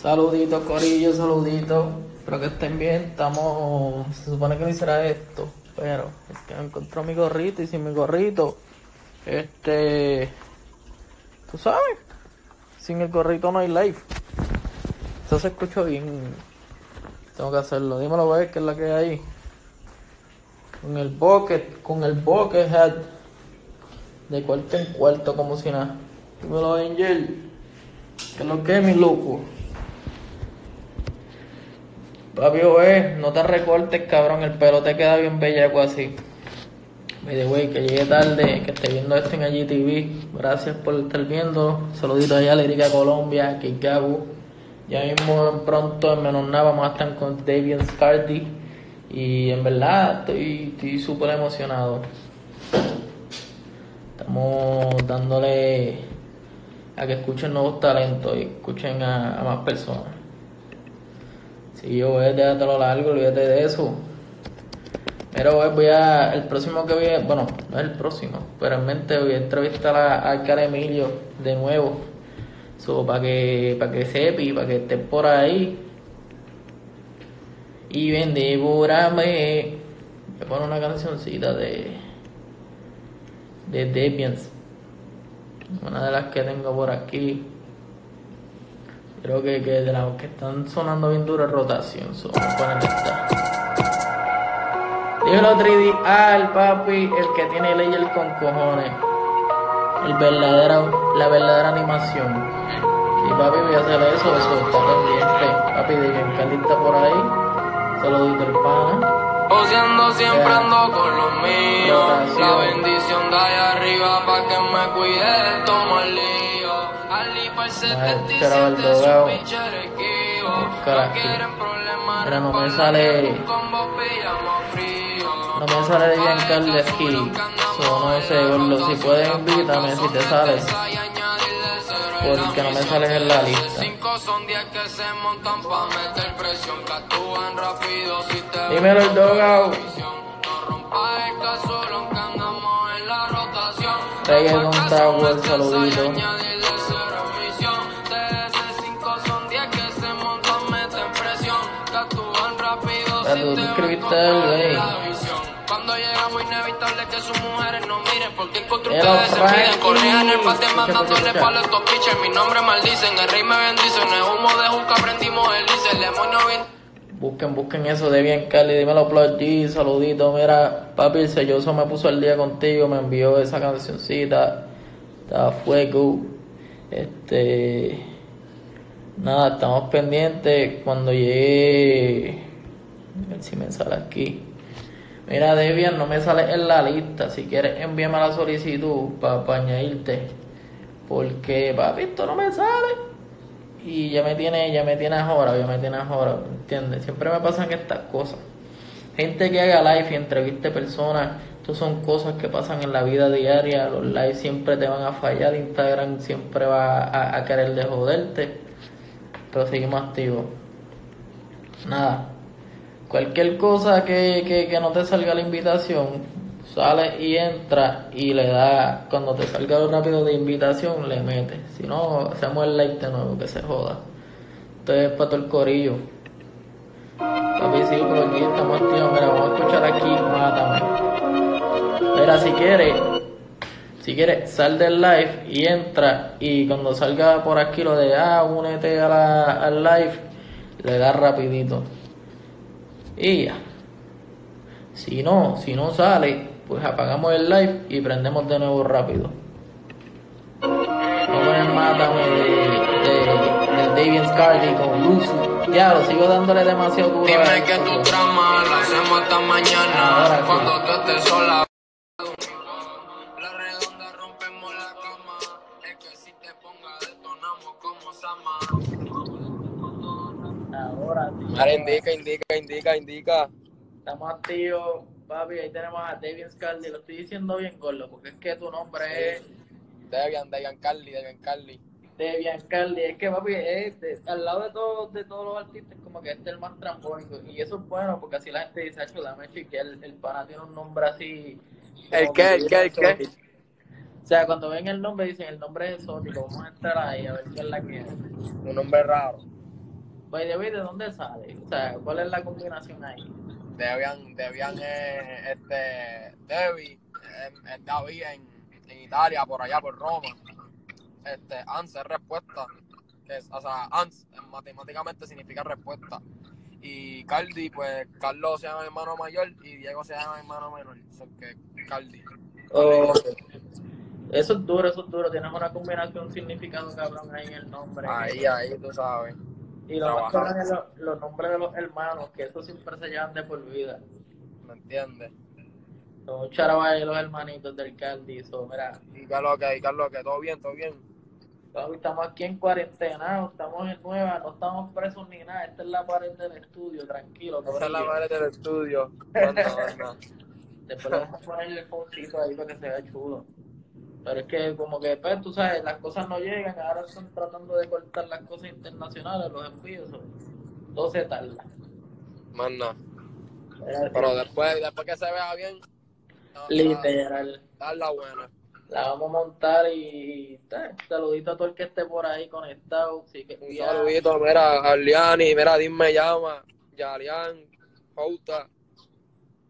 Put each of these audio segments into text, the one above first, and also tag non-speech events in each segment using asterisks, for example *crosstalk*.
Saluditos, Corillo, saluditos. Espero que estén bien. Estamos. Se supone que no hiciera esto, pero es que me encontró mi gorrito y sin mi gorrito. Este. Tú sabes, sin el gorrito no hay live. Eso se escuchó bien. Tengo que hacerlo. Dímelo, ver qué es la que hay. Con el bucket, con el bucket head. De cuarto en cuarto, como si nada. Dímelo, Angel. Que lo que es, mi loco. Papi, oye, no te recortes, cabrón, el pelo te queda bien bellaco así. Me de wey, que llegue tarde, que esté viendo esto en IGTV. Gracias por estar viendo. Saluditos allá a Lirica Colombia, Gabu. Ya mismo pronto en menos nada vamos a estar con David Scardi. Y en verdad estoy súper emocionado. Estamos dándole a que escuchen nuevos talentos y escuchen a más personas. Si yo voy, a lo largo, olvídate de eso. Pero voy a, el próximo que voy a, bueno, no es el próximo, pero en mente voy a entrevistar a, a Emilio de nuevo. So, para que, para que sepi, para que esté por ahí. Y ven, devórame. Me pone una cancioncita de, de Debians. Una de las que tengo por aquí. Creo que, que de las que están sonando bien dura rotación. So, poner esta. Dímelo 3D al papi, el que tiene layer con cojones. El verdadero, la verdadera animación. Y papi, voy a hacer eso, eso está pendiente. Papi, digan está por ahí. Saludito el pana. Oceando siempre ando con los míos. La bendición de allá arriba pa' que me cuide, toma el pero no me sale. No me sale de bien Carly aquí. So, no sé, gordo. Si puedes, invítame si te sales. Porque no me sales en la lista. Dímelo el dogao. Reggaeton Tower, saludito. Tú te escribiste güey. Cuando llegamos inevitable que sus mujeres no miren porque encontré ustedes se piden. Corrían el pate mandándole palo a estos pitchers Mi nombre maldicen, el rey me bendice En el humo de Juca aprendimos el lice El demonio bien Busquen, busquen eso de bien Cali, dímelo Plot saludito, mira, papi, el selloso me puso el día contigo, me envió esa cancioncita, estaba fuego, este, nada, estamos pendientes cuando llegue a ver si me sale aquí. Mira, Debian, no me sale en la lista. Si quieres, envíame la solicitud para añadirte. Porque, papi, esto no me sale. Y ya me tiene, ya me tiene ahora, ya me tiene ahora, ¿entiendes? Siempre me pasan estas cosas. Gente que haga live y entreviste personas, esto son cosas que pasan en la vida diaria. Los live siempre te van a fallar, Instagram siempre va a, a querer de joderte. Pero seguimos activos. Nada. Cualquier cosa que, que, que no te salga la invitación, sale y entra y le da, cuando te salga lo rápido de invitación, le mete. Si no, hacemos el like de nuevo, que se joda. Entonces, para todo el corillo. Papi, sí, por aquí estamos tío, mira, vamos a escuchar aquí, mátame. Mira, si quieres, si quieres, sal del live y entra y cuando salga por aquí lo de, ah, únete a la, al live, le da rapidito. Y ya. Si no, si no sale, pues apagamos el live y prendemos de nuevo rápido. Vamos a mátame de, de, de David Scardy con Lucy. Ya, lo sigo dándole demasiado duro. Dime que tu trama la hacemos hasta mañana. Ahora cuando tú estés sola. Ahora, indica, indica, indica, indica. Estamos activos, papi. Ahí tenemos a Devian Scarly. Lo estoy diciendo bien, Gordo, porque es que tu nombre es. Debian, Debian Carly, Debian Carly. Debian Carly. Es que, papi, es al lado de, todos de todos los artistas, como que este es el más trambónico. Y eso es bueno, porque así la gente dice, Acho, dame que el, el pana tiene un nombre así. ¿El qué? ¿El qué? ¿El qué? O sea, cuando ven el nombre, dicen el nombre es exótico. Vamos a entrar ahí a ver qué es la que es. Un nombre raro. By the way, ¿de dónde sale? O sea, ¿cuál es la combinación ahí? Debian, Debian es este, Devi, es, es David en, en Italia, por allá, por Roma. Este, ans es respuesta. Es, o sea, ans matemáticamente significa respuesta. Y Caldi, pues Carlos se llama mi hermano mayor y Diego se llama mi hermano menor. Son que Caldi. Oh, eso es duro, eso es duro. Tienes una combinación, significado cabrón ahí en el nombre. Ahí, ahí, tú sabes. Y lo más es lo- los nombres de los hermanos, que eso siempre se llevan de por vida. ¿Me entiendes? Son charabay los hermanitos del Caldi. So, mira, Y Carlos, que, y Carlos, que todo bien, todo bien. estamos aquí en cuarentena, estamos en nueva, no estamos presos ni nada. Esta es la pared del estudio, tranquilo. Esa es la madre del estudio. Después le vamos a poner el foncito ahí para que se vea chulo. Pero es que como que pues, tú sabes, las cosas no llegan, ahora están tratando de cortar las cosas internacionales, los envíos, todo se tarda. Manda. Era- Pero después, después que se vea bien, Literal. dar la buena. La vamos a montar y saludito a todo el que esté por ahí conectado. Sí, que Un saludito, mira, Arliani, mira, Dim me llama, Yalian, Pauta,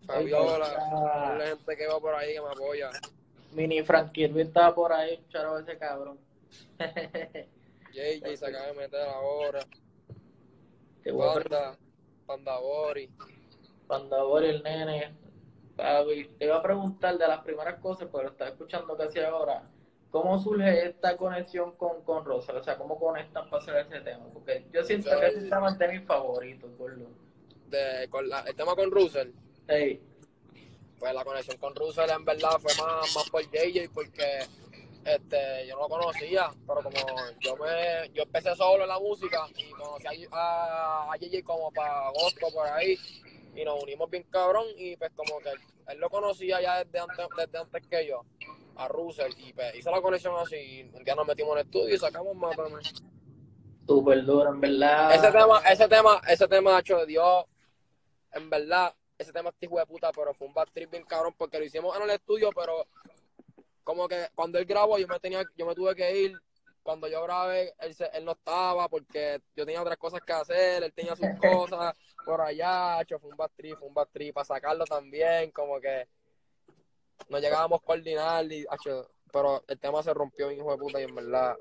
Fabiola, la gente que va por ahí que me apoya. Mini Frankie estaba por ahí, charo ese cabrón. *laughs* JJ se acaba de meter ahora, preguntar. Panda, Panda Bori. el nene, papi, te iba a preguntar de las primeras cosas, pero estaba escuchando casi ahora, ¿cómo surge esta conexión con, con Rosa? O sea, ¿cómo conectan para hacer ese tema? Porque yo siento que ese tema es de mis favoritos, gordo. De, con la- el tema con Russell, Hey, pues la conexión con Russell en verdad fue más, más por JJ porque este, yo no lo conocía, pero como yo me yo empecé solo en la música y conocí a, a, JJ como para agosto por ahí y nos unimos bien cabrón y pues como que él lo conocía ya desde antes, desde antes que yo a Russell y pues hice la conexión así y un día nos metimos en el estudio y sacamos Mátame. súper duro, en verdad. Ese tema, ese tema, ese tema hecho Dios, en verdad, ese tema este hijo de puta, pero fue un bad trip bien cabrón porque lo hicimos en el estudio, pero como que cuando él grabó yo me tenía, yo me tuve que ir. Cuando yo grabé, él, se- él no estaba porque yo tenía otras cosas que hacer, él tenía sus *laughs* cosas por allá, hecho, fue un bad trip, fue un bad trip, para sacarlo también, como que no llegábamos a coordinar, y, pero el tema se rompió hijo de puta y en verdad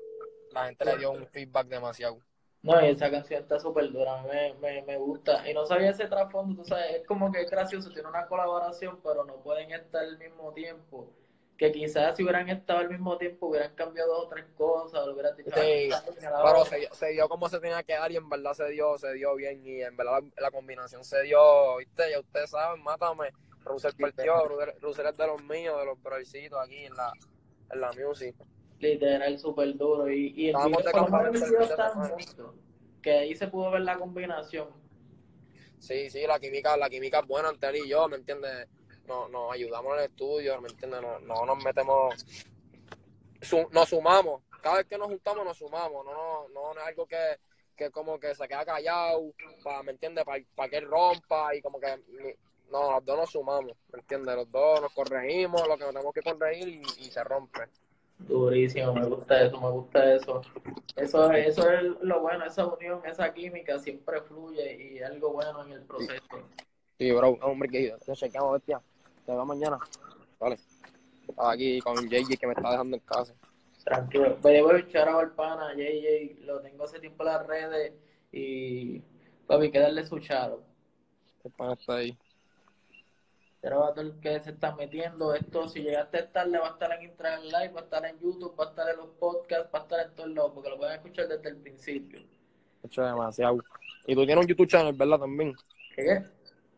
la gente le dio un feedback demasiado. No, y esa canción está súper dura, me, me, me gusta. Y no sabía ese trasfondo, tú sabes, es como que es gracioso, tiene una colaboración, pero no pueden estar al mismo tiempo. Que quizás si hubieran estado al mismo tiempo hubieran cambiado otras cosas, lo hubieran dicho, Sí, "Ah, la Pero otra". se, se dio como se tenía que dar y en verdad se dio, se dio bien y en verdad la, la combinación se dio, viste, ya ustedes saben, mátame, Russell partió, Russell, es de los míos, de los brothercitos aquí en la, en la music. Literal, súper duro. Y, y el Estábamos video, por el video está que ahí se pudo ver la combinación. Sí, sí, la química, la química es buena entre él y yo, ¿me entiendes? Nos, nos ayudamos en el estudio, ¿me entiendes? No, no nos metemos, su- nos sumamos, cada vez que nos juntamos nos sumamos, no, no, no, no es algo que, que como que se queda callado, para, ¿me entiendes? Para que él rompa y como que, no, los dos nos sumamos, ¿me entiendes? Los dos nos corregimos, lo que tenemos que corregir y, y se rompe. Durísimo, me gusta eso, me gusta eso. Eso, eso es lo bueno, esa unión, esa química siempre fluye y algo bueno en el proceso. Sí, bro, hombre, que nos chequeamos, bestia, te veo mañana, vale. Estaba aquí con JJ que me está dejando en casa. Tranquilo. Voy a echar al pana, JJ, lo tengo hace tiempo en las redes y papi, que darle su charo. El pana está ahí. Pero a todo el que se está metiendo esto, si llegaste tarde, va a estar en Instagram Live, va a estar en YouTube, va a estar en los podcasts, va a estar en todos lados, porque lo pueden escuchar desde el principio. hecho demasiado. Y tú tienes un YouTube channel, ¿verdad? También. ¿Qué qué?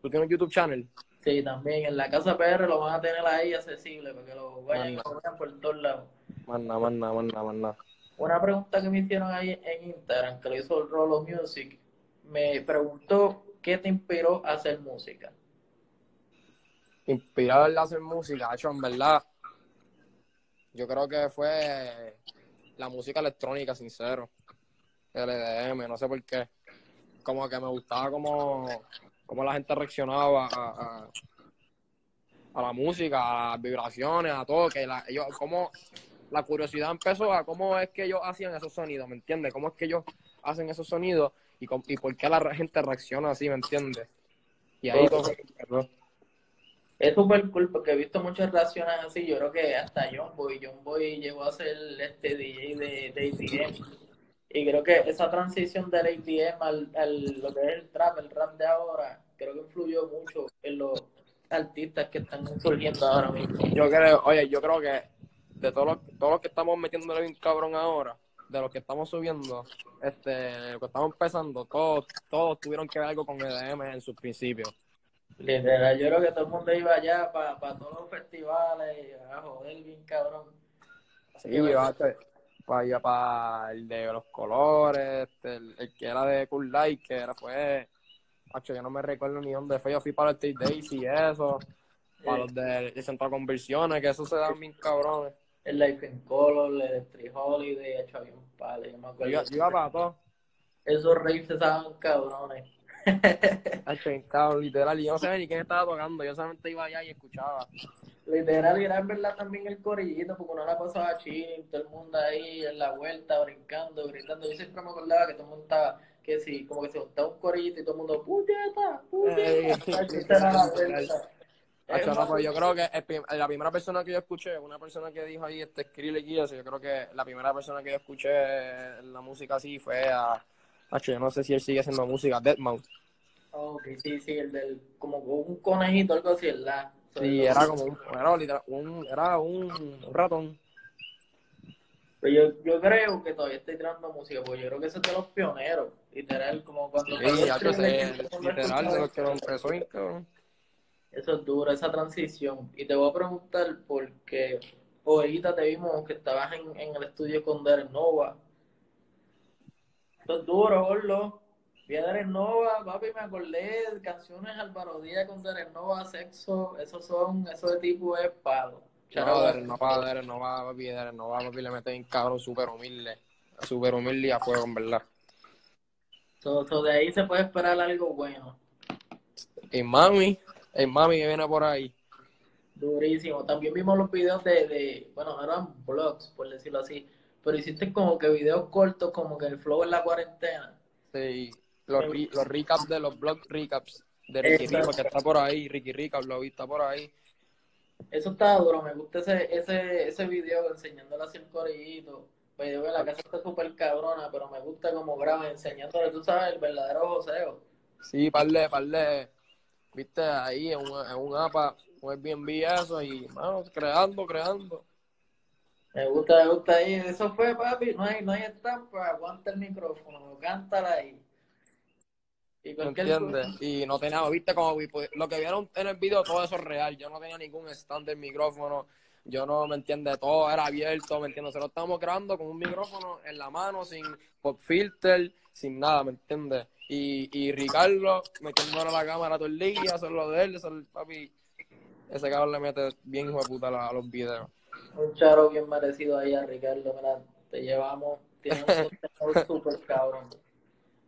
Tú tienes un YouTube channel. Sí, también en la casa PR lo van a tener ahí accesible para que lo vayan y lo vean por todos lados. Manda, manda, manda, manda. Una pregunta que me hicieron ahí en Instagram, que lo hizo Rolo Music, me preguntó qué te inspiró a hacer música. Inspirado en hacer música, hecho, en verdad. Yo creo que fue la música electrónica, sincero. El EDM, no sé por qué. Como que me gustaba como, como la gente reaccionaba a, a, a la música, a las vibraciones, a todo. Que la, ellos, como la curiosidad empezó a cómo es que ellos hacían esos sonidos, ¿me entiendes? Cómo es que ellos hacen esos sonidos. y, con- y por qué la gente reacciona así, ¿me entiendes? Y ahí todo empezó. Es súper cool porque he visto muchas reacciones así. Yo creo que hasta John Boy, John llegó a ser este DJ de, de ATM. Y creo que esa transición del ATM al, al lo que es el trap, el rap de ahora, creo que influyó mucho en los artistas que están surgiendo ahora mismo. Yo creo, oye, yo creo que de todos los, todos los que estamos metiéndole bien cabrón ahora, de los que estamos subiendo, este, lo que estamos empezando, todos, todos tuvieron que ver algo con EDM en sus principios. Literal, yo creo que todo el mundo iba allá para todos los festivales, a joder bien cabrón. Sí, yo para allá para el de los colores, este, el, el que era de Cool Light, que era, fue, macho, yo no me recuerdo ni dónde fue, yo fui para el State Days y eso, para los de, de Centro Conversiones, que eso se dan bien cabrones. El Life in Color, el Electric Holiday, hecho un par, yo me acuerdo. iba- yo iba para todo. Esos raves se estaban cabrones. *laughs* Literal, y yo no sabía ni quién estaba tocando, yo solamente iba allá y escuchaba. Literal, y era en verdad también el corillito, porque uno la pasaba chilling, todo el mundo ahí en la vuelta, brincando, gritando. Yo siempre me acordaba que todo el mundo estaba, que sí, como que se juntaba un corillito y todo el mundo, puñeta, puñeta. Yo creo que el la primera persona que yo escuché, una persona que dijo ahí, este Skrillex y eso, yo creo que la primera persona que yo escuché la música así fue a, Hacho, yo no sé si él sigue haciendo música, Deadmau5. Ok, sí, sí, el del, como un conejito, algo así, ¿verdad? Sí, era como un, era literal, un, era un, un ratón. Pero yo, yo creo que todavía estoy tirando música, porque yo creo que ese es de los pioneros, literal, como cuando... Sí, el mundo literal, de los que lo empezó, cabrón. Eso es duro, esa transición. Y te voy a preguntar porque ahorita te vimos que estabas en, en el estudio con Derek Nova. Eso es duro, Orlo. Vi a Nova, papi, me acordé de canciones Álvaro Díaz con Derek Nova, Sexo, esos son, eso de tipo es palo. No, Derek no va, Derek no va, papi, Derek no va, papi, le mete bien cabrón, súper humilde. Súper humilde y a fuego, en verdad. So- so de ahí se puede esperar algo bueno. Y mami, el mami que viene por ahí. Durísimo. También vimos los videos de, de, bueno, eran vlogs, por decirlo así, pero hiciste como que videos cortos, como que el flow en la cuarentena. Sí, los, re- los recaps de los blog recaps de Ricky. Rico, que está por ahí, Ricky Recap, lo está por ahí. Eso está duro, me gusta ese, ese, ese video enseñándole así el corillito. Pues yo veo la casa está súper cabrona, pero me gusta como graba enseñándole, tú sabes, el verdadero joseo. Sí, parle, parle, viste, ahí en un, en un APA, un Airbnb eso, y, mano, creando, creando. Me gusta, me gusta ahí. Eso fue, papi, no hay, no hay estampa, aguanta el micrófono, cántala ahí. Y ¿Me cualquier entiendes? Y no tenía, viste, como pues, lo que vieron en el video, todo eso es real. Yo no tenía ningún stand del micrófono. Yo no, ¿me entiendes? Todo era abierto, ¿me entiendes? Se lo estamos grabando con un micrófono en la mano, sin pop filter, sin nada, ¿me entiendes? Y, y Ricardo metiéndole la cámara todo el día, eso es lo de él, eso es el papi. Ese cabrón le mete bien hijo de puta a, a los videos. Un charo bien merecido ahí a Ricardo, mira, te llevamos, tienes un *laughs* súper cabrón.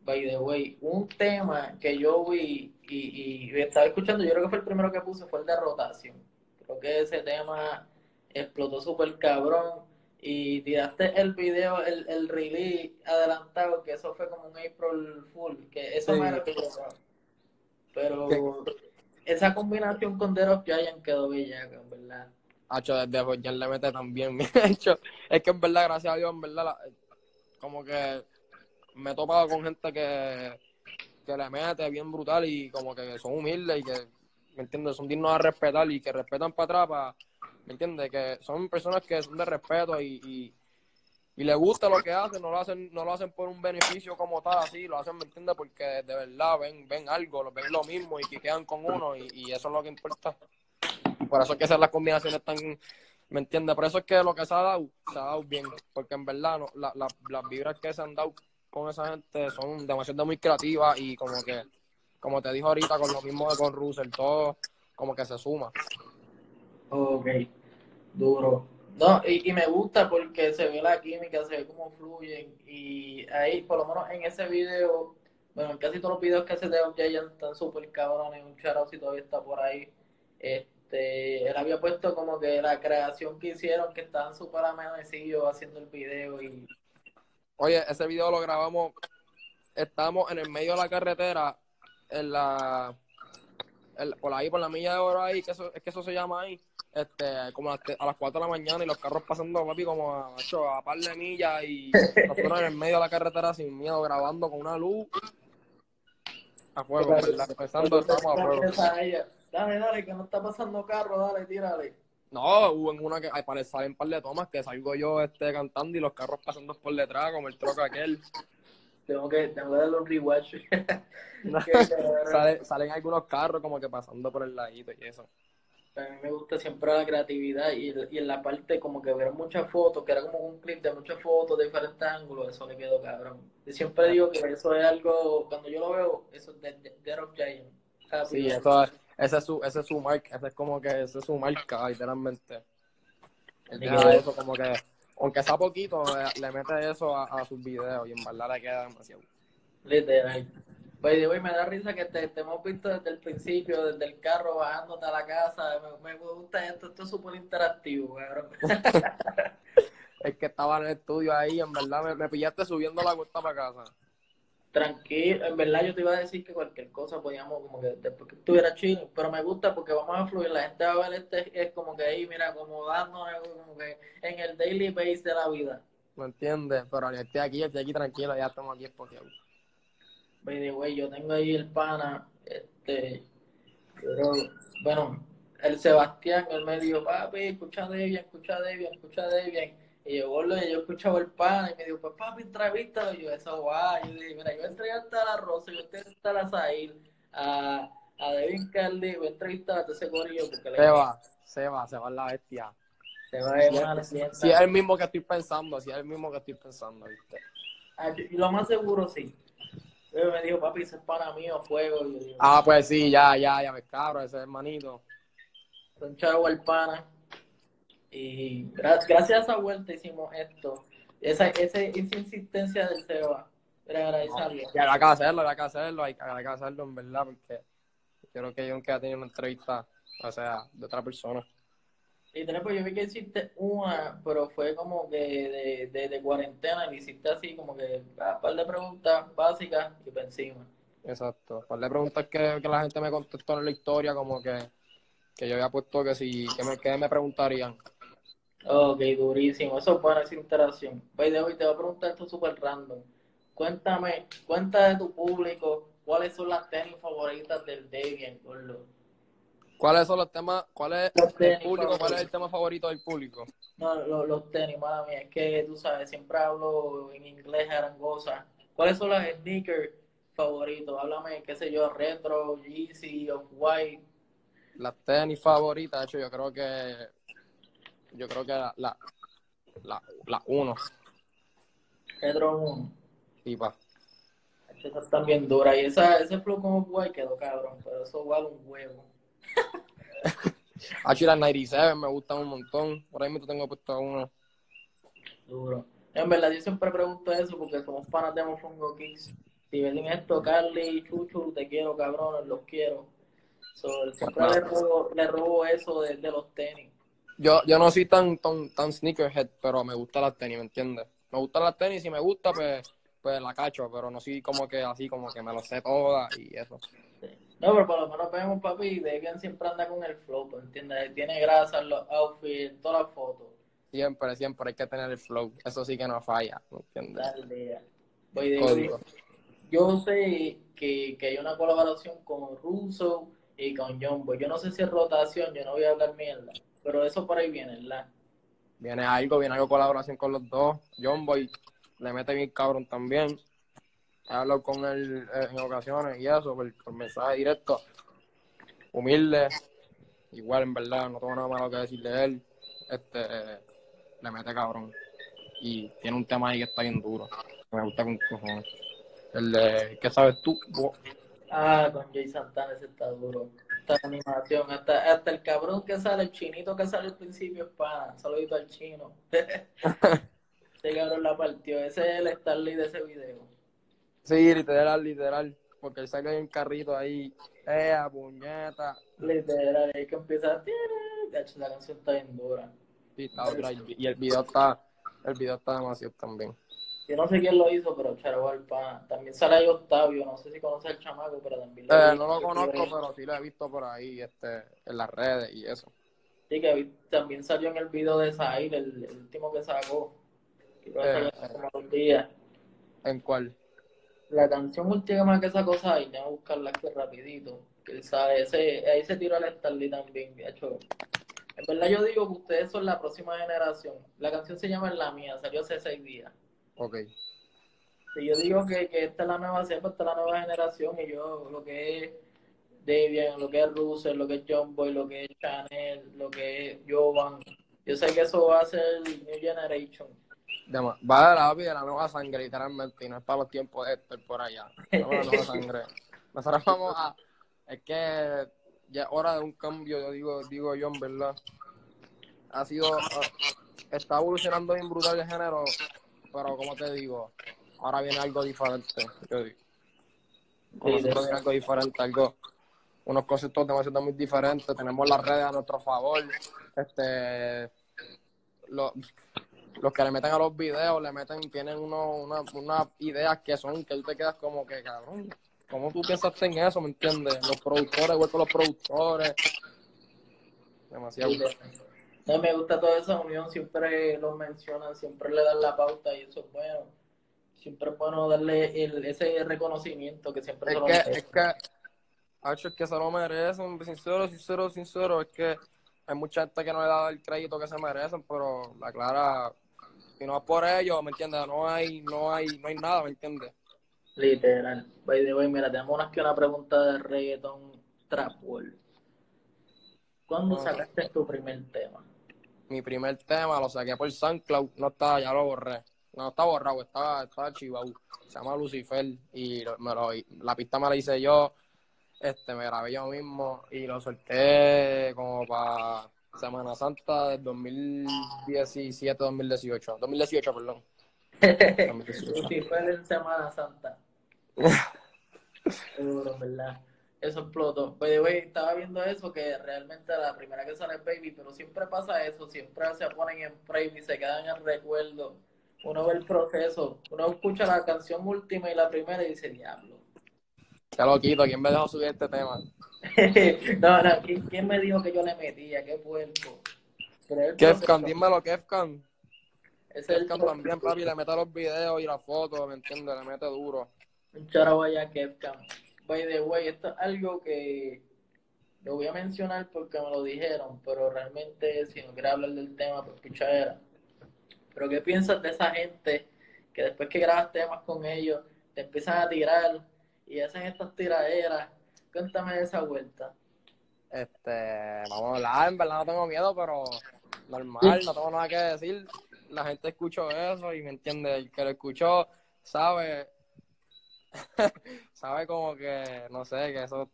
By the way, un tema que yo vi y, y estaba escuchando, yo creo que fue el primero que puse, fue el de rotación. Creo que ese tema explotó súper cabrón y tiraste el video, el, el release adelantado, que eso fue como un April Fool, que eso Sí. me lo Pero esa combinación con The Rock Giant quedó bellaca, en verdad. Hacho, desde ya le mete también. *laughs* Hacho, es que en verdad, gracias a Dios, en verdad, la- como que me he topado con gente que, que le mete bien brutal y como que son humildes y que, ¿me entiendes? Son dignos a respetar y que respetan para atrás, para, ¿me entiendes? Que son personas que son de respeto y, y, y les gusta lo que hacen, no lo hacen, no lo hacen por un beneficio como tal, así, lo hacen, ¿me entiendes? Porque de verdad ven, ven algo, ven lo mismo y que quedan con uno y, y eso es lo que importa. Por eso es que esas las combinaciones tan, ¿me entiendes? Por eso es que lo que se ha dado, se ha dado bien, porque en verdad no, la- las vibras que se han dado con esa gente son demasiado muy creativas y como que, como te dijo ahorita, con lo mismo de con Russell, todo como que se suma. Ok, duro. No, y, y me gusta porque se ve la química, se ve cómo fluyen. Y ahí, por lo menos en ese video, bueno, en casi todos los videos que hace de Giant están súper cabrones. Un charao si todavía está por ahí. Este, él había puesto como que la creación que hicieron, que estaban súper amanecidos haciendo el video. Y Oye, ese video lo grabamos estábamos en el medio de la carretera, en la, en- por ahí, por la milla de oro ahí, que eso, es que eso se llama ahí, este, como a, las- a las 4 de la mañana y los carros pasando, papi, como a, a par de millas y *laughs* nosotros en el medio de la carretera sin miedo, grabando con una luz a fuego, ¿verdad? Pensando, estamos a fuego. Dale, dale, que no está pasando carro, dale, tírale. No, hubo en una que ay, pare- salen un par de tomas que salgo yo este cantando y los carros pasando por detrás, como el troco aquel. Tengo que, tengo que darle un rewatch. *laughs* *laughs* Sale- salen algunos carros como que pasando por el ladito y eso. A mí me gusta siempre la creatividad y, y en la parte como que ver muchas fotos, que era como un clip de muchas fotos de diferentes ángulos, eso le quedó cabrón. Yo siempre digo que eso es algo, cuando yo lo veo, eso es de, de, Dead of Giant. Happy Sí, eso es, ese es su, ese es su marca, ese es como que ese es su marca, literalmente. Él deja eso como que, aunque sea poquito, le, le mete eso a, a sus videos y en verdad le queda demasiado. Literal. The way, me da risa que te, te hemos visto desde el principio, desde el carro, bajándote a la casa. Me, me gusta esto, esto es súper interactivo, cabrón. *laughs* Es que estaba en el estudio ahí, en verdad me, me pillaste subiendo la cuesta para casa. Tranquilo, en verdad yo te iba a decir que cualquier cosa podíamos, como que después que estuviera chill, pero me gusta porque vamos a fluir. La gente va a ver este, es como que ahí, mira, como dándonos, como que en el daily base de la vida. ¿Me entiendes? Pero ni estoy aquí, estoy aquí tranquilo, ya estamos aquí espoteados. By the way, yo tengo ahí el pana, este, pero, bueno, el Sebastián, él me dijo, papi, escucha a Debian, escucha a Debian, escucha a Debian. Y yo, boludo, yo escuchaba el pana y me dijo, pues papi, entrevístalo. Y yo, eso guay. Yo dije, mira, yo voy a entrevistar a la Rosa, yo voy a entrevistar a Zahir, a, a Devin Carly, voy a entrevistar a todo ese corillo porque le Se va, se va, se va la bestia. se va a Si es, leyenda. si es el mismo que estoy pensando, si es el mismo que estoy pensando, ¿viste? Ah, yo- Y lo más seguro, sí. Pero me dijo, papi, ese es pana mío, fuego. Y yo digo, Ah, pues sí, ya, ya, ya me cabro, ese hermanito. un chavo al pana. Y gra- gracias a esa vuelta hicimos esto. Esa, ese, esa insistencia del Seba. Era agradecerle. Y había que hacerlo, había que hacerlo, hay, que hacerlo en verdad, porque creo que yo nunca he tenido una entrevista, o sea, de otra persona. Y tenés, pues yo vi que hiciste una, pero fue como que de, de, de cuarentena, y hiciste así como que un par de preguntas básicas y para encima. Exacto. Pues le preguntas que, que la gente me contestó en la historia, como que, que yo había puesto que si, que me, que me preguntarían. Ok, durísimo. Eso es buena esa interacción. By the way, te voy a preguntar esto súper random. Cuéntame, cuenta de tu público, cuáles son las tenis favoritas del Debian, gordo. ¿Cuáles son los temas, cuál es Los el público, cuál es el tema favorito del público? No, lo- los tenis, mala mía, es que tú sabes, siempre hablo en inglés arangosa. ¿Cuáles son las sneakers favoritos? Háblame, qué sé yo, retro, Yeezy, Off-White. Las tenis favoritas, de hecho, yo creo que, yo creo que la, la, la, la uno, Retro 1. sí, pa. Esas están bien duras. Y esa, ese flow con Off-White quedó cabrón, pero eso vale un huevo. *laughs* Actually, las 97 me gustan un montón. Por ahí me tengo puesto uno. Duro. En verdad, yo siempre pregunto eso porque somos panas de Mofongo Kicks. Si ven esto, Carly, Chuchu, te quiero, cabrones, los quiero. So, siempre le robo, le robo eso de, de los tenis. Yo, yo no soy tan, tan, tan sneakerhead, pero me gustan las tenis, ¿me entiendes? Me gustan las tenis y si me gusta, pues, pues la cacho, pero no soy como que así, como que me lo sé todas y eso. No, pero por lo menos vemos, papi, Debian siempre anda con el flow, ¿me ¿entiendes? Tiene grasa en los outfits, en todas las fotos. Siempre, siempre hay que tener el flow. Eso sí que no falla, ¿me entiendes? Dale. Voy de yo sé que, que hay una colaboración con Russo y con Boy. Yo no sé si es rotación, yo no voy a hablar mierda, pero eso por ahí viene, ¿verdad? Viene algo, viene algo colaboración con los dos. John Boy le mete bien cabrón también. He hablado con él eh, en ocasiones y eso, por, por mensaje directo. Humilde. Igual, en verdad, no tengo nada malo que decir de él. Este, le mete cabrón. Y tiene un tema ahí que está bien duro. Me gusta con cojones. El de, ¿qué sabes tú? Ah, con Jay Santana ese está duro. Esta animación, hasta, hasta el cabrón que sale, el chinito que sale al principio es pana. Saludito al chino. *laughs* Ese cabrón la partió. Ese es el Starly de ese video. Sí, literal, literal. Porque él sale en carrito ahí. ¡Eh, puñeta! Literal, ahí que empieza. De hecho, la canción está bien dura. Sí, está dura. Y y el video está, el video está demasiado también. Yo no sé quién lo hizo, pero Charo Alpa. También sale ahí Octavio, no sé si conoce al chamaco, pero también lo Eh, visto. no lo conozco, pero sí lo he visto por ahí, este, en las redes y eso. Sí, que también salió en el video de Zahir, el, el último que sacó. Que iba a Eh, salir como días. ¿En cuál? La canción última que sacó Zahir, voy a buscarla aquí rapidito. Que él sabe, ese, ahí se tiró al Starly también, de hecho. En verdad yo digo que ustedes son la próxima generación. La canción se llama La Mía, salió hace seis días. Ok. Y yo digo que, que esta es la nueva cepa, esta es la nueva generación y yo lo que es Debian, lo que es Russell, lo que es John Boy, lo que es Chanel, lo que es Jovan. Yo sé que eso va a ser New Generation. Dema- Va de la vida de la nueva sangre, literalmente, y no es para los tiempos de Héctor por allá. La nueva *laughs* sangre. Nosotros vamos a. Es que ya es hora de un cambio, yo digo, digo yo, en verdad. Ha sido. Está evolucionando bien brutal el género, pero como te digo, ahora viene algo diferente. Yo digo. Nosotros viene algo diferente, algo. Unos conceptos demasiado muy diferentes. Tenemos las redes a nuestro favor. Este. Los, los que le meten a los videos, le meten, tienen uno, una, unas ideas que son, que tú te quedas como que, cabrón, ¿cómo tú pensaste en eso, me entiendes? Los productores, igual con los productores. Demasiado. No, me gusta toda esa unión, siempre lo mencionan, siempre le dan la pauta y eso es bueno. Siempre es bueno darle el, ese reconocimiento que siempre Es se lo que, merecen. es que, Hacho, es que se lo merecen, sincero, sincero, sincero, es que hay mucha gente que no le da el crédito que se merecen, pero la clara, si no es por ellos, ¿me entiendes? No hay, no hay, no hay nada, ¿me entiendes? Literal. By the way, mira, tenemos una, aquí una pregunta de reggaeton trap world. ¿Cuándo Ah. sacaste tu primer tema? Mi primer tema lo saqué por SoundCloud, no estaba, ya lo borré. No está borrado, estaba, estaba archivado. Se llama Lucifer y me lo- la pista me la hice yo, este, me grabé yo mismo y lo solté como para Semana Santa del 2017, 2018. 2018, perdón. *laughs* 2018. Lucifer en Semana Santa. *laughs* Seguro, ¿verdad? Eso explotó. By the way, estaba viendo eso, que realmente la primera que sale es Baby, pero siempre pasa eso, siempre se ponen en frame y se quedan en el recuerdo. Uno ve el proceso, uno escucha la canción última y la primera y dice, diablo. Ya lo quito, ¿quién me dejó subir este tema? *laughs* no, no, ¿quién, quién me dijo que yo le metía? ¿Qué puerco? Kefkan, dímelo, Kefkan. ese es el Kefkan también, papi, le mete los videos y las fotos, ¿me entiendes? Le mete duro. Un charabaya Kefka. By the way, esto es algo que lo voy a mencionar porque me lo dijeron, pero realmente si no quieres hablar del tema, pues pichadera. Pero ¿qué piensas de esa gente que después que grabas temas con ellos, te empiezan a tirar y hacen estas tiraderas? Cuéntame de esa vuelta. Este, vamos a hablar, en verdad no tengo miedo, pero normal, no tengo nada que decir. La gente escuchó eso y me entiende, el que lo escuchó sabe, *laughs* sabe como que, no sé, que eso,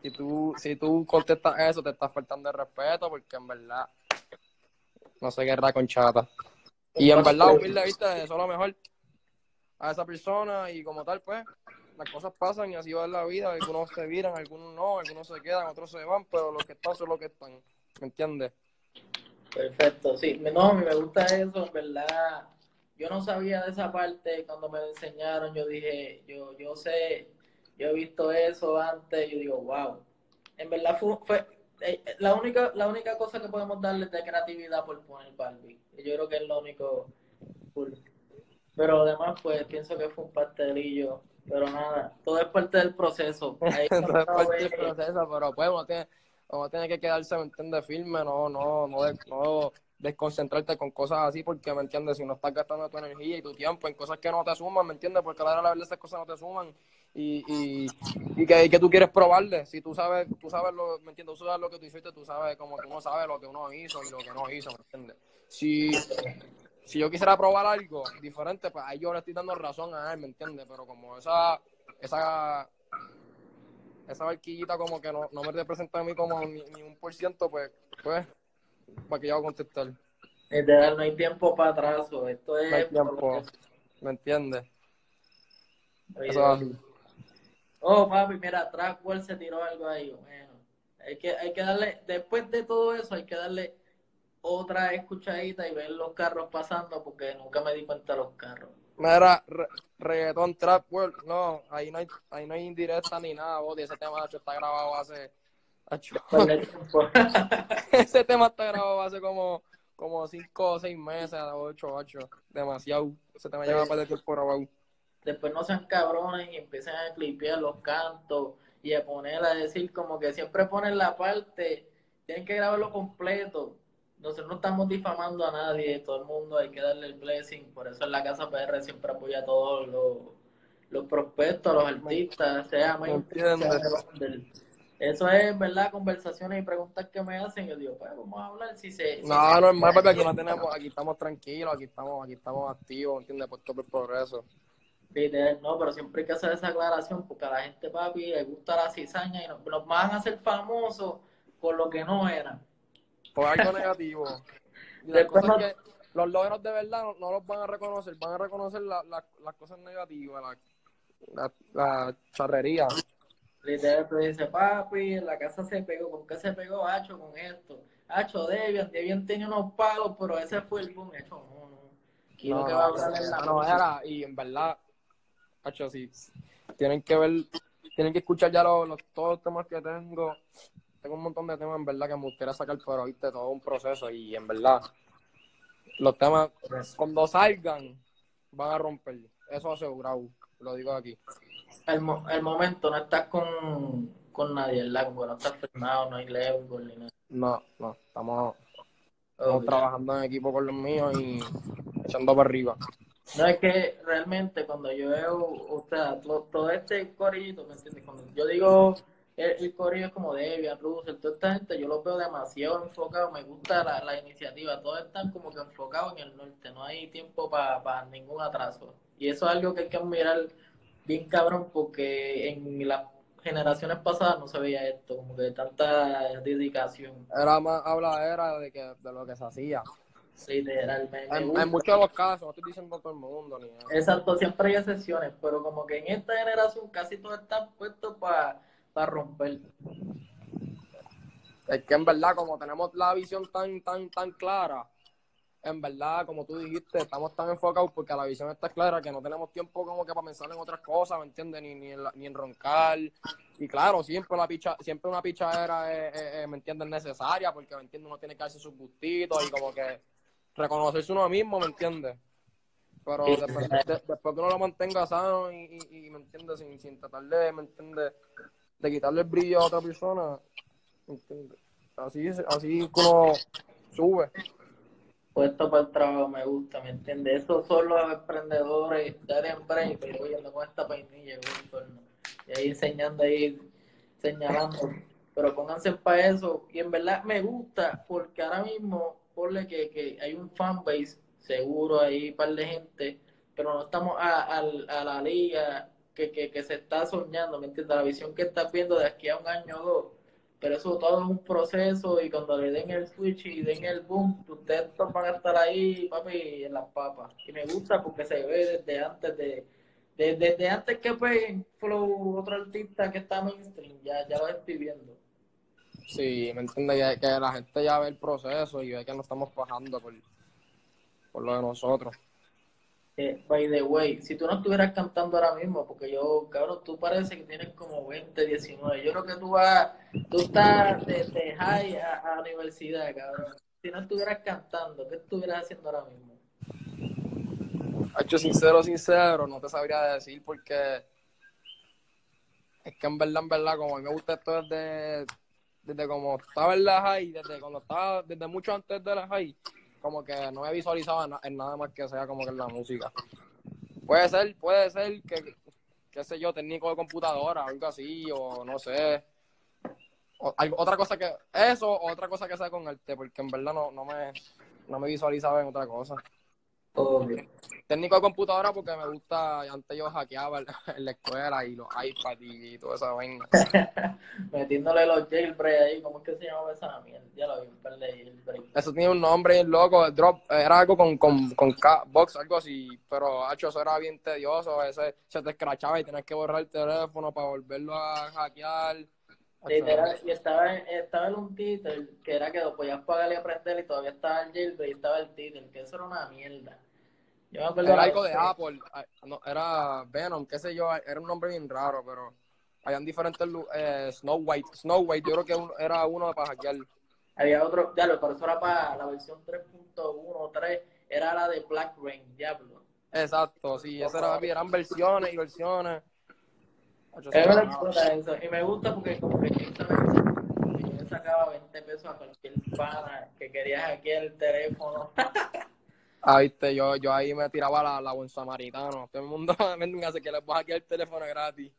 si tú, si tú contestas eso, te estás faltando de respeto, porque en verdad, no sé qué es con chata. Y en verdad, humilde, viste, eso es lo mejor a esa persona y como tal, pues, las cosas pasan y así va la vida. Algunos se viran, algunos no, algunos se quedan, otros se van, pero los que están son los que están. ¿Me entiendes? Perfecto, sí. No, a mí me gusta eso, en verdad. Yo no sabía de esa parte cuando me lo enseñaron. Yo dije, yo, yo sé, yo he visto eso antes. Yo digo, wow. En verdad fue, fue eh, la única, la única cosa que podemos darle de creatividad por poner Barbie. Yo creo que es lo único cool. Pero además, pues pienso que fue un pastelillo. Pero nada, todo es parte del proceso. *laughs* Ahí es cuando parte del proceso, pero pues uno tiene, uno tiene que quedarse, ¿me entiendes? Firme, no, no, no, no desconcentrarte con cosas así, porque, ¿me entiendes? Si no estás gastando tu energía y tu tiempo en cosas que no te suman, ¿me entiendes? Porque a la verdad esas cosas no te suman y, y, y que, y que tú quieres probarle. Si tú sabes, tú sabes lo, ¿me entiendes? Tú sabes lo que tú hiciste, tú sabes como que uno sabe lo que uno hizo y lo que no hizo, ¿me entiendes? Si, si yo quisiera probar algo diferente, pues ahí yo le estoy dando razón a él, ¿me entiendes? Pero como esa, esa, esa barquillita como que no, no me representa a mí como ni, ni un por ciento, pues, pues, para que yo voy a contestar. No hay tiempo para atrás. Esto es. No hay tiempo, ¿me entiendes? Eso. Oh, papi, mira, Trackwell se tiró algo ahí. Bueno, hay que, hay que darle, después de todo eso, hay que darle otra escuchadita y ver los carros pasando porque nunca me di cuenta de los carros. Mira, re- reggaetón, trap, world, no, ahí no hay, ahí no hay indirecta ni nada, Boti, ese tema hacho, está grabado hace, el *laughs* ese tema está grabado hace como, como cinco o seis meses, ocho, ocho, demasiado, ese tema lleva para de tiempo grabado. Después no sean cabrones y empiezan a clipear los cantos y a poner a decir como que siempre ponen la parte, tienen que grabarlo completo. Nosotros no estamos difamando a nadie, todo el mundo hay que darle el blessing, por eso en la Casa PR siempre apoya a todos los, los prospectos, a los artistas, sea sea. Eso es, ¿verdad? Conversaciones y preguntas que me hacen. Yo digo, pues vamos a hablar si se... si No, se- normal, porque aquí no tenemos, aquí estamos tranquilos, aquí estamos, aquí estamos activos, ¿entiendes? Por todo el progreso. Literal, no, pero siempre hay que hacer esa aclaración porque a la gente, papi, le gusta la cizaña y nos, nos van a hacer famosos por lo que no eran. Por algo negativo. *laughs* Y Después cosas no- que, los logros de verdad no, no los van a reconocer, van a reconocer la- la- las cosas negativas, la, la, la charrería. Literal, te dice, papi, en la casa se pegó. ¿Con qué se pegó Hacho con esto? Hacho, Debian, Debian tenía unos palos, pero ese fue el boom. Hacho, no, no. Aquí lo No, que no, va a hablar es la no, música. era, y en verdad, hacho, sí, tienen que ver, tienen que escuchar ya los, los- todos los temas que tengo. Tengo un montón de temas en verdad que me gustaría sacar, pero viste, todo un proceso y en verdad, los temas, cuando salgan, van a romper. Eso asegurado, lo digo aquí. El, mo- el momento no estás con, con nadie, ¿verdad? Como que no estás firmado, no hay Leo, ni nada. No, no, estamos, estamos trabajando en equipo con los míos y echando para arriba. No, es que realmente cuando yo veo, o sea, todo, todo este corillito, ¿me entiendes? Cuando yo digo el, el corillo es como Debian, Russell, toda esta gente, yo lo veo demasiado enfocado, me gusta la, la iniciativa, todos están como que enfocados en el norte, no hay tiempo para ningún atraso. Y eso es algo que hay que mirar bien cabrón porque en las generaciones pasadas no se veía esto, como que tanta dedicación, Era más habladera de, que, de lo que se hacía. literal. me- me En, muchos de los casos, no estoy diciendo todo el mundo, ni nada. Exacto, siempre hay excepciones, pero como que en esta generación casi todos están puestos para romper. Es que en verdad, como tenemos la visión tan, tan, tan clara, en verdad, como tú dijiste, estamos tan enfocados porque la visión está clara que no tenemos tiempo como que para pensar en otras cosas, ¿me entiendes? Ni, ni, en, la- ni en roncar. Y claro, siempre la picha, siempre una pichadera es, es- es, ¿me entiendes? Necesaria porque, ¿me entiendes? Uno tiene que darse sus gustitos y como que reconocerse uno mismo, ¿me entiendes? Pero después, claro. de- después que uno lo mantenga sano y, y, y, ¿me entiendes? Sin, sin tratar de, ¿me entiendes? De quitarle el brillo a otra persona, ¿me entiendes? Así, así uno sube. Puesto para el trabajo, me gusta, ¿me entiendes? Esos son los emprendedores, dale en break, pero oye, ando con esta peinilla. Y ahí enseñando ahí, señalando. Pero pónganse para eso. Y en verdad me gusta, porque ahora mismo, ponle que, que hay un fanbase, seguro, hay un par de gente, pero no estamos a, al- a la liga que, que, que se está soñando, ¿me entiendes? La visión que estás viendo de aquí a un año o dos. Pero eso todo es un proceso y cuando le den el switch y den el boom, ustedes van a estar ahí, papi, en las papas. Y me gusta porque se ve desde antes de, de- desde antes que peguen Flow otro artista que está mainstream, ya, ya lo estoy viendo. Sí, ¿me entiendes? Que, que la gente ya ve el proceso y ve que no estamos bajando por, por lo de nosotros. Eh, by the way, si tú no estuvieras cantando ahora mismo, porque yo, cabrón, tú parece que tienes como 20, 19. Yo creo que tú vas, tú estás de, de high a, a universidad, cabrón. Si no estuvieras cantando, ¿qué estuvieras haciendo ahora mismo? Hecho sincero, sincero, no te sabría decir porque es que en verdad, en verdad, como a mí me gusta esto desde, desde como estaba en la high, desde cuando estaba, desde mucho antes de la high, como que no me visualizaba en, na- en nada más que sea como que en la música. Puede ser, puede ser que, qué sé yo, técnico de computadora, algo así, o no sé. Otra cosa que, eso, otra cosa que sea con arte, porque en verdad no, no me, no me visualizaba en otra cosa. Obvio. Técnico de computadora porque me gusta, antes yo hackeaba en en la escuela y los iPads y toda esa vaina. *laughs* Metiéndole los jailbreak ahí, ¿cómo es que se llama esa mierda? Ya lo vi, jailbreak. Eso tenía un nombre bien loco, drop, era algo con, con, con K- box, algo así, pero hacho, eso era bien tedioso, ese, se te escrachaba y tenías que borrar el teléfono para volverlo a hackear. Literal, y estaba, estaba en un título que era que lo podías pagar y aprender y todavía estaba el jailbreak y estaba el título, que eso era una mierda. Yo me acuerdo Era algo de Apple. ah, No, era Venom, qué sé yo. Era un nombre bien raro, pero habían diferentes. Eh, Snow White. Snow White, yo creo que un- era uno para hackear. Había otro, diablo, pero eso era para la versión 3.1, 3, era la de Black Rain, diablo. Exacto, sí, eso era, eran versiones y versiones. Eso. Y me gusta porque como que yo sacaba 20 pesos a cualquier pana que quería hackear el teléfono. *laughs* Ah, viste, yo, yo ahí me tiraba la, la buen samaritano. Todo el mundo *laughs* me hace que les voy a el teléfono gratis.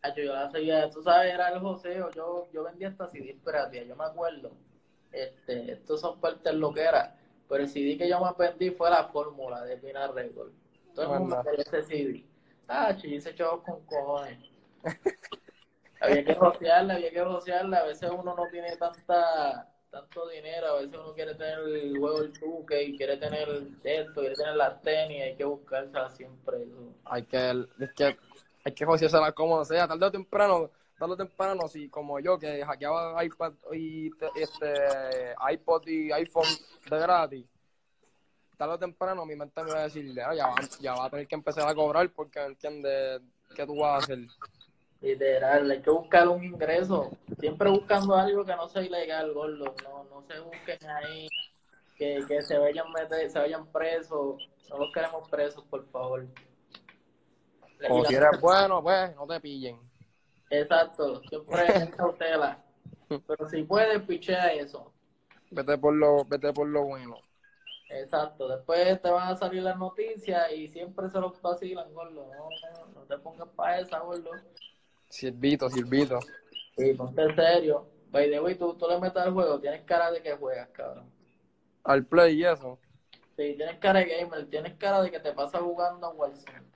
Hacho, yo la seguía, tú sabes, era el joseo. Yo, yo vendía hasta CD espérate, yo me acuerdo. Este, estos son partes lo que era. Pero el CD que yo me vendí fue la fórmula de Pina Record. Todo el mundo quería ese CD. Ah, yo hice chavos con cojones. *laughs* había que rociarla, había que rociarla. A veces uno no tiene tanta tanto dinero, a veces uno quiere tener el juego del tuque y quiere tener esto, quiere tener las tenis, hay que buscársela siempre. Eso. Hay que, es que, hay que joseársela como sea, tarde o temprano, tarde o temprano, si como yo, que hackeaba iPad y te- este, iPod y iPhone de gratis, tarde o temprano mi mente me va a decir, "Ah, ya, ya va a tener que empezar a cobrar porque entiende qué tú vas a hacer. Literal, hay que buscar un ingreso. Siempre buscando algo que no sea ilegal, gordo. No, no se busquen ahí que, que se vayan meter, se vayan presos. No los queremos presos, por favor. O si eres bueno, pues no te pillen. Exacto, siempre es *laughs* cautela. Pero si puedes, pichea eso. Vete por lo, vete por lo bueno. Exacto, después te van a salir las noticias y siempre se los vacilan, gordo. No, no, no te pongas para esa, gordo. Sirvito, sirvito. Sí, ponte serio. By the way, tú, tú le metes al juego, tienes cara de que juegas, cabrón. Al play y eso. Sí, tienes cara de gamer, tienes cara de que te pasa jugando a Warzone.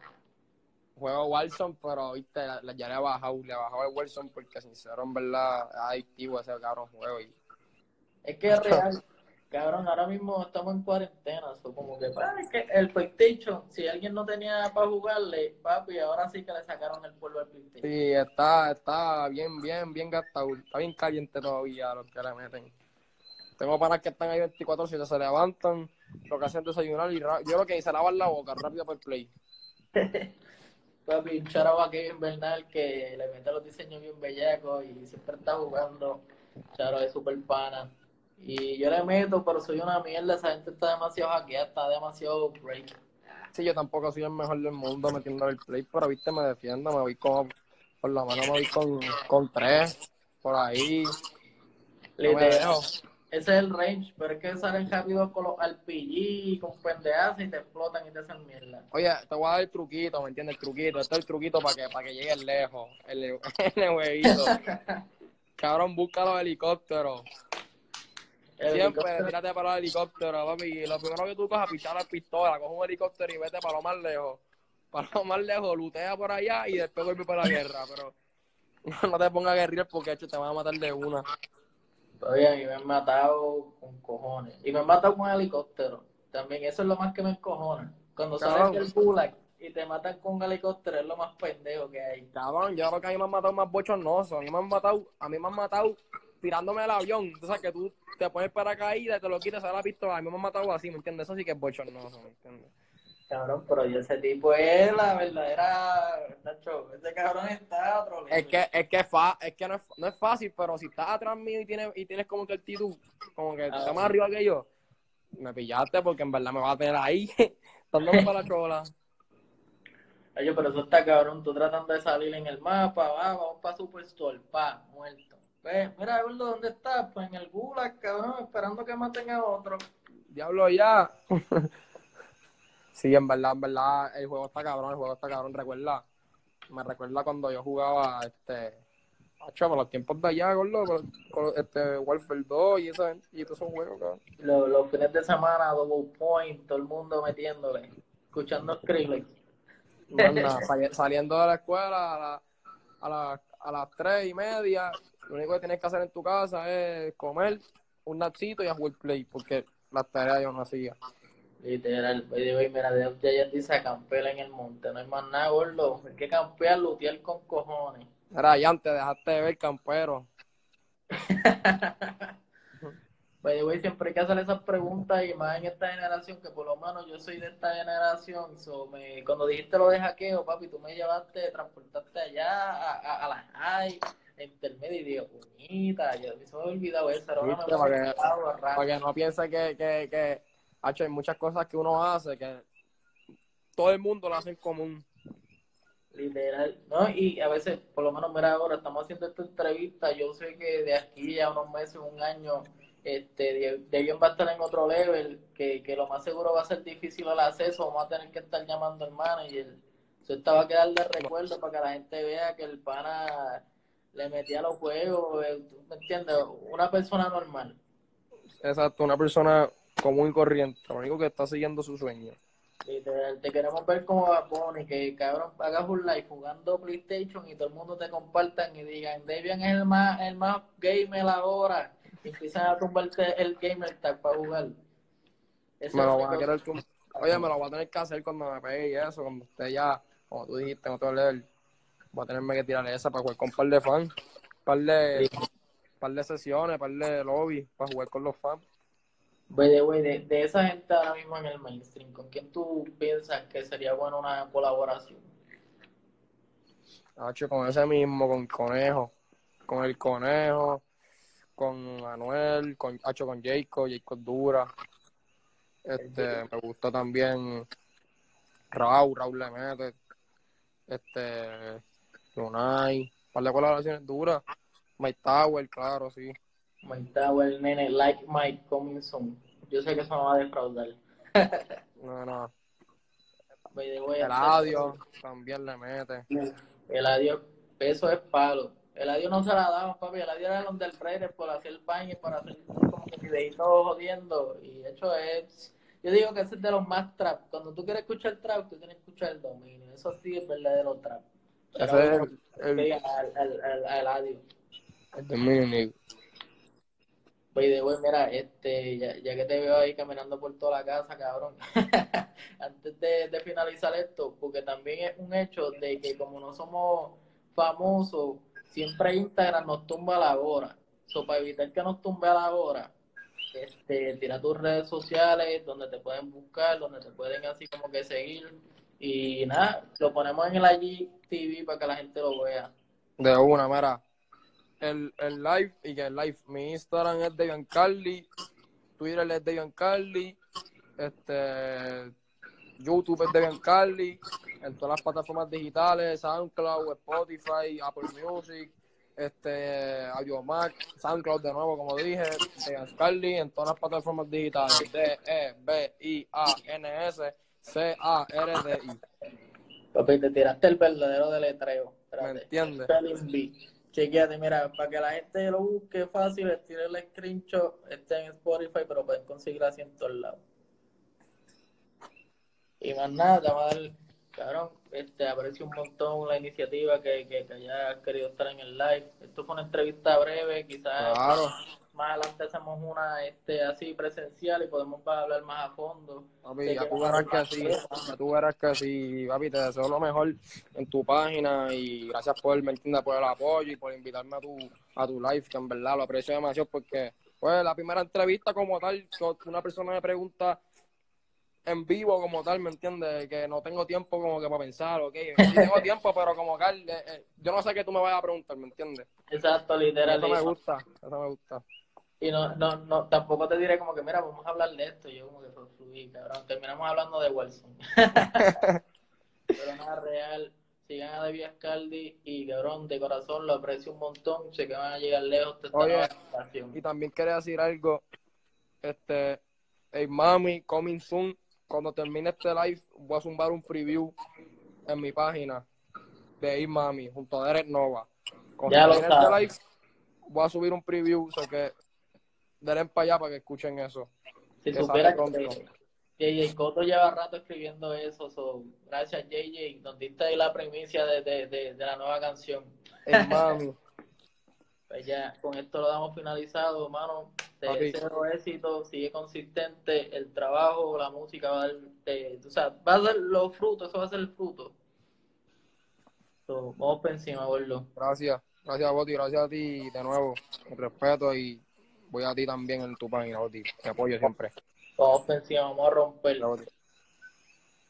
Juego Warzone, pero viste, la- la- ya le he bajado, le he bajado el Warzone porque sincero, en verdad, es adictivo ese cabrón juego. Y Es que es real, *laughs* cabrón, ahora mismo estamos en cuarentena, so como que, ah, es que el PlayStation, si alguien no tenía para jugarle, papi, ahora sí que le sacaron el polvo al PlayStation. Sí, está, está bien, bien, bien gastado. Está bien caliente todavía los que le meten. Tengo panas que están ahí 24 7 se levantan, lo que hacen es desayunar y yo lo que hice, lavar la boca rápido por el play. *laughs* Papi, un charabo a Kevin Bernal que le mete los diseños bien bellacos y siempre está jugando. Charo es super pana. Y yo le meto, pero soy una mierda, esa gente está demasiado hackeada, está demasiado break. Sí, yo tampoco soy el mejor del mundo metiendo el play, pero viste, me defiendo, me voy con, por lo menos me voy con, con tres, por ahí. No me dejo. Ese es el range, pero es que salen rápido con los RPG, con pendejas y te explotan y te hacen mierda. Oye, te voy a dar el truquito, ¿me entiendes? El truquito. Este es el truquito para que, para que llegues lejos. El, *laughs* el jueguito. *laughs* Cabrón, busca los helicópteros. El Siempre helicóptero- tírate para los helicópteros, papi. Y lo primero que tú cojas, pichar la pistola, coge un helicóptero y vete para lo más lejos. Para lo más lejos, lutea por allá y después vuelve para la guerra. Pero *laughs* no te pongas a guerrear porque hecho, te van a matar de una. Oye, a mí me han matado con cojones. Y me han matado con helicóptero. También eso es lo más que me encojona. Cuando sales del gulag y te matan con un helicóptero es lo más pendejo que hay. Cabrón, yo creo que a mí me han matado más bochornoso. A mí me han matado, a mí me han matado tirándome del avión. O sea, que tú te pones paracaídas y te lo quitas a la pistola. A mí me han matado así, ¿me entiendes? Eso sí que es bochornoso, ¿me entiendes? Cabrón, pero yo ese tipo es la verdadera... Nacho, ese cabrón está otro Es que, es que, fa, es que no, es, no es fácil, pero si estás atrás mío y tienes, y tienes como que actitud, como que Ah, estás más arriba que yo, me pillaste porque en verdad me vas a tener ahí, *laughs* dándome para la chola. Oye, pero eso está cabrón. Tú tratando de salir en el mapa, va, vamos para Superstore, pa, muerto. Ve, mira, gordo, ¿dónde estás? Pues en el gulag, cabrón, esperando que maten a otro. Diablo ya. *laughs* sí, en verdad, en verdad, el juego está cabrón, el juego está cabrón. Recuerda, me recuerda cuando yo jugaba, este, por los tiempos de allá, gordo, con, con, este, Warfare 2 y, eso, y todos esos juegos, cabrón. Los, los fines de semana, double point, todo el mundo metiéndole, escuchando Skrillex. *laughs* Saliendo de la escuela a, la- a, la- a las tres y media, lo único que tienes que hacer en tu casa es comer un nachito y a jugar play, porque las tareas yo no hacía. Literal, by the way, mira, de ya dice a campear en el monte, no hay más nada, gordo. Hay que campear, lutear con cojones. Era ya antes, dejaste de ver campero. *laughs* The way, siempre hay que hacer esas preguntas y más en esta generación, que por lo menos yo soy de esta generación. So me, cuando dijiste lo de hackeo, papi, tú me llevaste, transportaste allá a, a, a la high, a intermedio y digo, puñita, yo me se me había olvidado eso. ¿Viste? memoria Para que- estaba. Para que no piense que, que, que hacho, hay muchas cosas que uno hace que todo el mundo lo hace en común. Literal, ¿no? Y a veces, por lo menos, mira, ahora estamos haciendo esta entrevista. Yo sé que de aquí a unos meses, un año, este, Debian va a estar en otro level, que, que lo más seguro va a ser difícil el acceso. Vamos a tener que estar llamando al manager. Eso esta va a quedar de recuerdo para que la gente vea que el pana le metía los juegos, eh, ¿tú ¿me entiendes? Una persona normal. Exacto, una persona común y corriente, lo único que está siguiendo su sueño. Literal, te queremos ver como Bad Bunny, que cabrón hagas un live jugando PlayStation y todo el mundo te compartan y digan, Debian es el más, el más gamer ahora. Y empiezan a tumbarte el gamer tag para jugar. Ese Me lo van a querer Oye, me lo voy a tener que hacer cuando me pegue y eso, cuando esté ya, como tú dijiste, en otro level. Voy a tenerme que tirar esa para jugar con un par de fans, par de, par de sesiones, par de lobby, para jugar con los fans. De, de esa gente ahora mismo en el mainstream, ¿con quién tú piensas que sería buena una colaboración? Hacho, con ese mismo, con Conejo, con el Conejo, con Anuel, con Hacho, con Jacob, Jacob Dura. Este, me gusta también Raúl, Raúl le mete. Este, Lunay, un par de colaboraciones duras. Mike Tower, claro, sí. Mike Tower, nene, like Mike, coming soon. Yo sé que eso no va a defraudar. *laughs* No, no. El audio también le mete. El adiós, eso es palo. El adiós no se la daban, papi. El adiós era donde el rey por hacer baño, para hacer como que videitos jodiendo. Y hecho es. Yo digo que ese es de los más trap. Cuando tú quieres escuchar trap, tú tienes que escuchar el dominio. Eso sí es verdadero trap. Ese es el, el, adiós. el de Mini. By the way, mira, este, ya, ya que te veo ahí caminando por toda la casa, cabrón, *laughs* antes de, de finalizar esto, porque también es un hecho de que como no somos famosos, siempre Instagram nos tumba a la hora. So, para evitar que nos tumbe a la hora, este, tira tus redes sociales donde te pueden buscar, donde te pueden así como que seguir. Y nada, lo ponemos en el IGTV para que la gente lo vea. De una, mira. El, el live y el live. Mi Instagram es de Carly, Twitter es de Carly, este, YouTube es de Carly, en todas las plataformas digitales, SoundCloud, Spotify, Apple Music, este, Audiomack, SoundCloud de nuevo, como dije, de Carly, en todas las plataformas digitales, D, E, B, I, A, N, S, C, A, R, D, I. Papi, te tiraste el verdadero deletreo. ¿Me Espérate. entiendes? Spelling Bee. Chequeate, mira, para que la gente lo busque fácil, estire el screenshot, está en Spotify, pero pueden conseguir así en todos lados. Y más nada, te vamos a dar, cabrón, este, aprecio un montón la iniciativa que, que, que hayas querido estar en el live. Esto fue una entrevista breve, quizás Claro. Más adelante hacemos una este así presencial y podemos hablar más a fondo. Papi, ya que tú verás que más sí, tema. ya tú verás que sí, papi, te deseo lo mejor en tu página y gracias por, ¿me entiendes? por el apoyo y por invitarme a tu, a tu live, que en verdad lo aprecio demasiado porque, pues, la primera entrevista como tal, que una persona me pregunta en vivo como tal, ¿me entiendes? Que no tengo tiempo como que para pensar, ok, sí *laughs* tengo tiempo, pero como tal, eh, eh, yo no sé qué tú me vayas a preguntar, ¿me entiendes? Exacto, literal. Eso me gusta, eso me gusta. Y no, no, no, tampoco te diré como que, mira, vamos a hablar de esto. Yo como que fue fluir, cabrón. Terminamos hablando de Wilson. *laughs* Pero nada real. Sigan a Debbie Ascaldi y, cabrón, de corazón lo aprecio un montón. Sé que van a llegar lejos esta Oye, nueva. Y también quería decir algo, este, hey mami, coming soon, cuando termine este live, voy a zumbar un preview en mi página de Hey Mami, junto a Derek Nova. Cuando Ya lo termine este live, voy a subir un preview, o sea que denle para allá para que escuchen eso. Si que sale que JJ Coto lleva rato escribiendo eso. so, gracias, JJ. Nos diste ahí la primicia de, de, de, de la nueva canción. Hey Mami, *laughs* Pues ya con esto lo damos finalizado, hermano. Te deseo éxito, sigue consistente. El trabajo, la música va a dar, te- o sea, va a dar los frutos, eso va a ser el fruto. So, vamos por encima, gordo. gracias, gracias a Boti, gracias a ti de nuevo, con respeto y voy a ti también en tu página, Oti. Te apoyo siempre. Vamos ofensiva, vamos a romper. Oti.